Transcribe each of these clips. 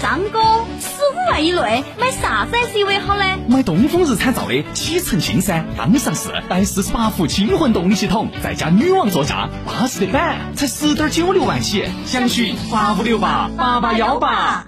张哥，十五万以内买啥子 SUV 好呢？买东风日产造的启辰星噻，刚上市，带四十八伏轻混动力系统，再加女王座驾，巴适的板，才十点九六万起，详询八五六八八八幺八。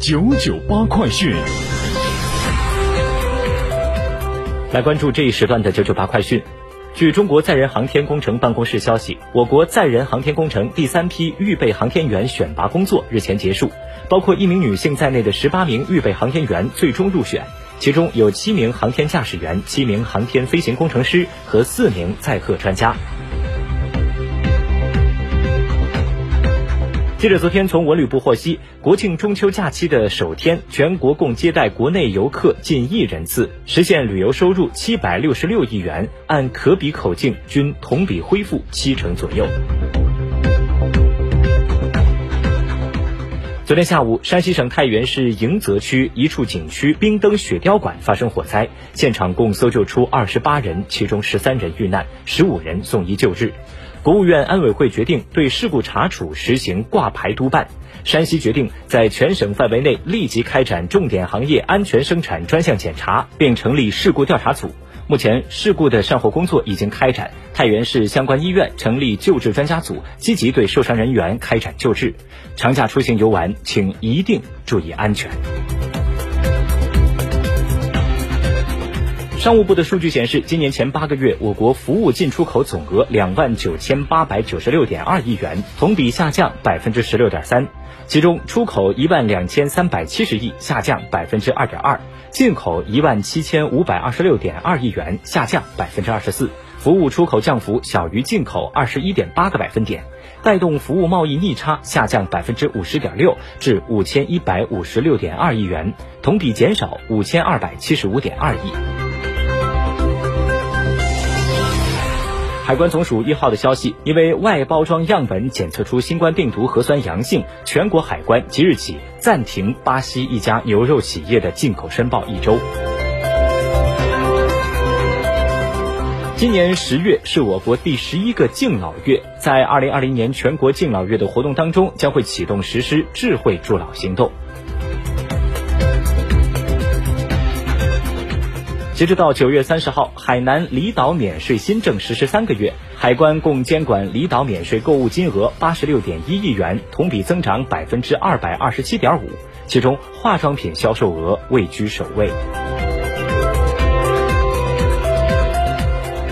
九九八快讯，来关注这一时段的九九八快讯。据中国载人航天工程办公室消息，我国载人航天工程第三批预备航天员选拔工作日前结束，包括一名女性在内的十八名预备航天员最终入选，其中有七名航天驾驶员、七名航天飞行工程师和四名载荷专家。记者昨天从文旅部获悉，国庆中秋假期的首天，全国共接待国内游客近亿人次，实现旅游收入七百六十六亿元，按可比口径均同比恢复七成左右。昨天下午，山西省太原市迎泽区一处景区冰灯雪雕馆发生火灾，现场共搜救出二十八人，其中十三人遇难，十五人送医救治。国务院安委会决定对事故查处实行挂牌督办。山西决定在全省范围内立即开展重点行业安全生产专项检查，并成立事故调查组。目前，事故的善后工作已经开展。太原市相关医院成立救治专家组，积极对受伤人员开展救治。长假出行游玩，请一定注意安全。商务部的数据显示，今年前八个月，我国服务进出口总额两万九千八百九十六点二亿元，同比下降百分之十六点三。其中，出口一万两千三百七十亿，下降百分之二点二；进口一万七千五百二十六点二亿元，下降百分之二十四。服务出口降幅小于进口二十一点八个百分点，带动服务贸易逆差下降百分之五十点六，至五千一百五十六点二亿元，同比减少五千二百七十五点二亿。海关总署一号的消息，因为外包装样本检测出新冠病毒核酸阳性，全国海关即日起暂停巴西一家牛肉企业的进口申报一周。今年十月是我国第十一个敬老月，在二零二零年全国敬老月的活动当中，将会启动实施智慧助老行动。截止到九月三十号，海南离岛免税新政实施三个月，海关共监管离岛免税购物金额八十六点一亿元，同比增长百分之二百二十七点五，其中化妆品销售额位居首位。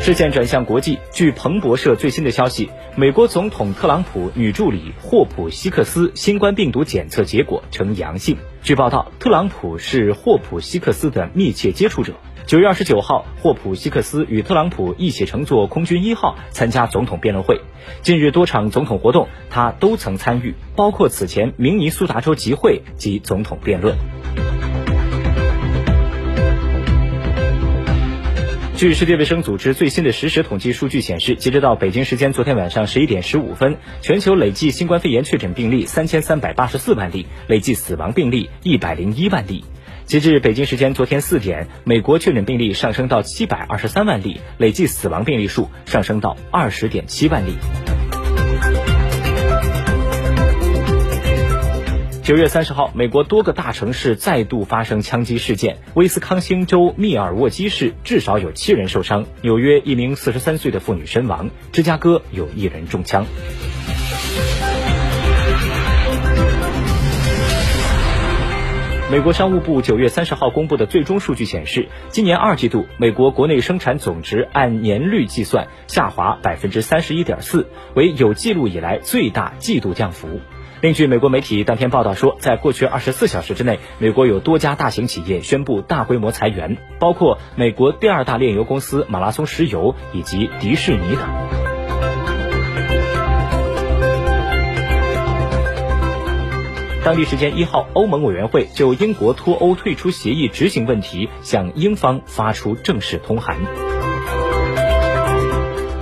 视线转向国际，据彭博社最新的消息，美国总统特朗普女助理霍普希克斯新冠病毒检测结果呈阳性。据报道，特朗普是霍普希克斯的密切接触者。九月二十九号，霍普希克斯与特朗普一起乘坐空军一号参加总统辩论会。近日多场总统活动，他都曾参与，包括此前明尼苏达州集会及总统辩论。据世界卫生组织最新的实时统计数据显示，截止到北京时间昨天晚上十一点十五分，全球累计新冠肺炎确诊病例三千三百八十四万例，累计死亡病例一百零一万例。截至北京时间昨天四点，美国确诊病例上升到七百二十三万例，累计死亡病例数上升到二十点七万例。九月三十号，美国多个大城市再度发生枪击事件，威斯康星州密尔沃基市至少有七人受伤，纽约一名四十三岁的妇女身亡，芝加哥有一人中枪。美国商务部九月三十号公布的最终数据显示，今年二季度美国国内生产总值按年率计算下滑百分之三十一点四，为有记录以来最大季度降幅。另据美国媒体当天报道说，在过去二十四小时之内，美国有多家大型企业宣布大规模裁员，包括美国第二大炼油公司马拉松石油以及迪士尼等。当地时间一号，欧盟委员会就英国脱欧退出协议执行问题向英方发出正式通函。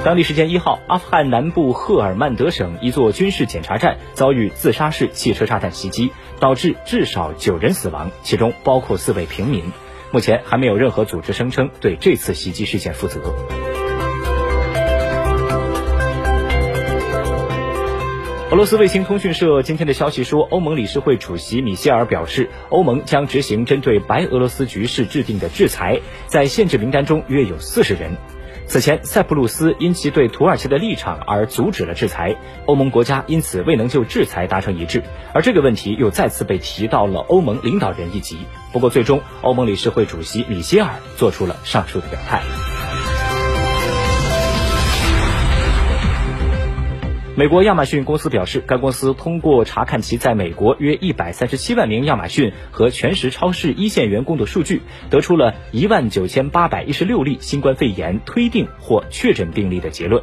当地时间一号，阿富汗南部赫尔曼德省一座军事检查站遭遇自杀式汽车炸弹袭击，导致至少九人死亡，其中包括四位平民。目前还没有任何组织声称对这次袭击事件负责。俄罗斯卫星通讯社今天的消息说，欧盟理事会主席米歇尔表示，欧盟将执行针对白俄罗斯局势制定的制裁，在限制名单中约有四十人。此前，塞浦路斯因其对土耳其的立场而阻止了制裁，欧盟国家因此未能就制裁达成一致，而这个问题又再次被提到了欧盟领导人一级。不过，最终欧盟理事会主席米歇尔做出了上述的表态。美国亚马逊公司表示，该公司通过查看其在美国约一百三十七万名亚马逊和全食超市一线员工的数据，得出了一万九千八百一十六例新冠肺炎推定或确诊病例的结论。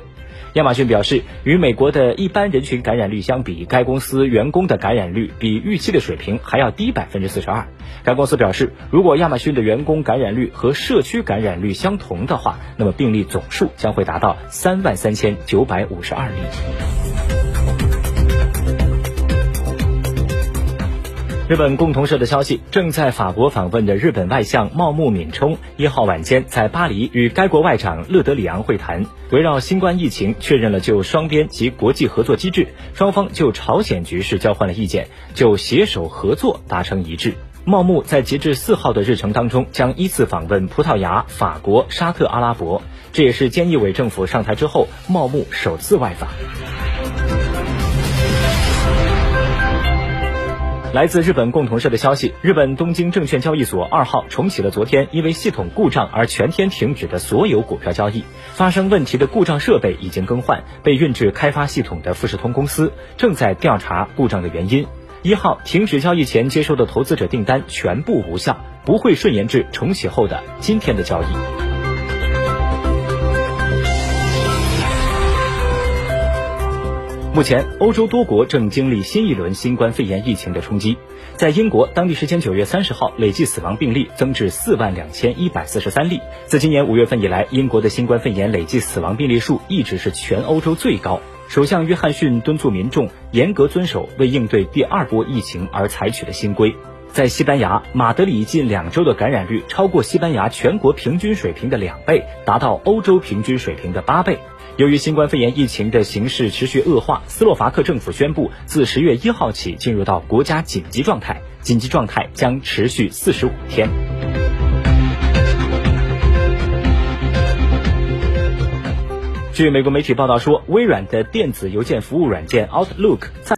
亚马逊表示，与美国的一般人群感染率相比，该公司员工的感染率比预期的水平还要低百分之四十二。该公司表示，如果亚马逊的员工感染率和社区感染率相同的话，那么病例总数将会达到三万三千九百五十二例。日本共同社的消息，正在法国访问的日本外相茂木敏充一号晚间在巴黎与该国外长勒德里昂会谈，围绕新冠疫情确认了就双边及国际合作机制，双方就朝鲜局势交换了意见，就携手合作达成一致。茂木在截至四号的日程当中将依次访问葡萄牙、法国、沙特阿拉伯，这也是菅义伟政府上台之后茂木首次外访。来自日本共同社的消息，日本东京证券交易所二号重启了昨天因为系统故障而全天停止的所有股票交易。发生问题的故障设备已经更换，被运至开发系统的富士通公司正在调查故障的原因。一号停止交易前接收的投资者订单全部无效，不会顺延至重启后的今天的交易。目前，欧洲多国正经历新一轮新冠肺炎疫情的冲击。在英国，当地时间九月三十号，累计死亡病例增至四万两千一百四十三例。自今年五月份以来，英国的新冠肺炎累计死亡病例数一直是全欧洲最高。首相约翰逊敦促民众严格遵守为应对第二波疫情而采取的新规。在西班牙，马德里近两周的感染率超过西班牙全国平均水平的两倍，达到欧洲平均水平的八倍。由于新冠肺炎疫情的形势持续恶化，斯洛伐克政府宣布自十月一号起进入到国家紧急状态，紧急状态将持续四十五天。据美国媒体报道说，微软的电子邮件服务软件 Outlook 在。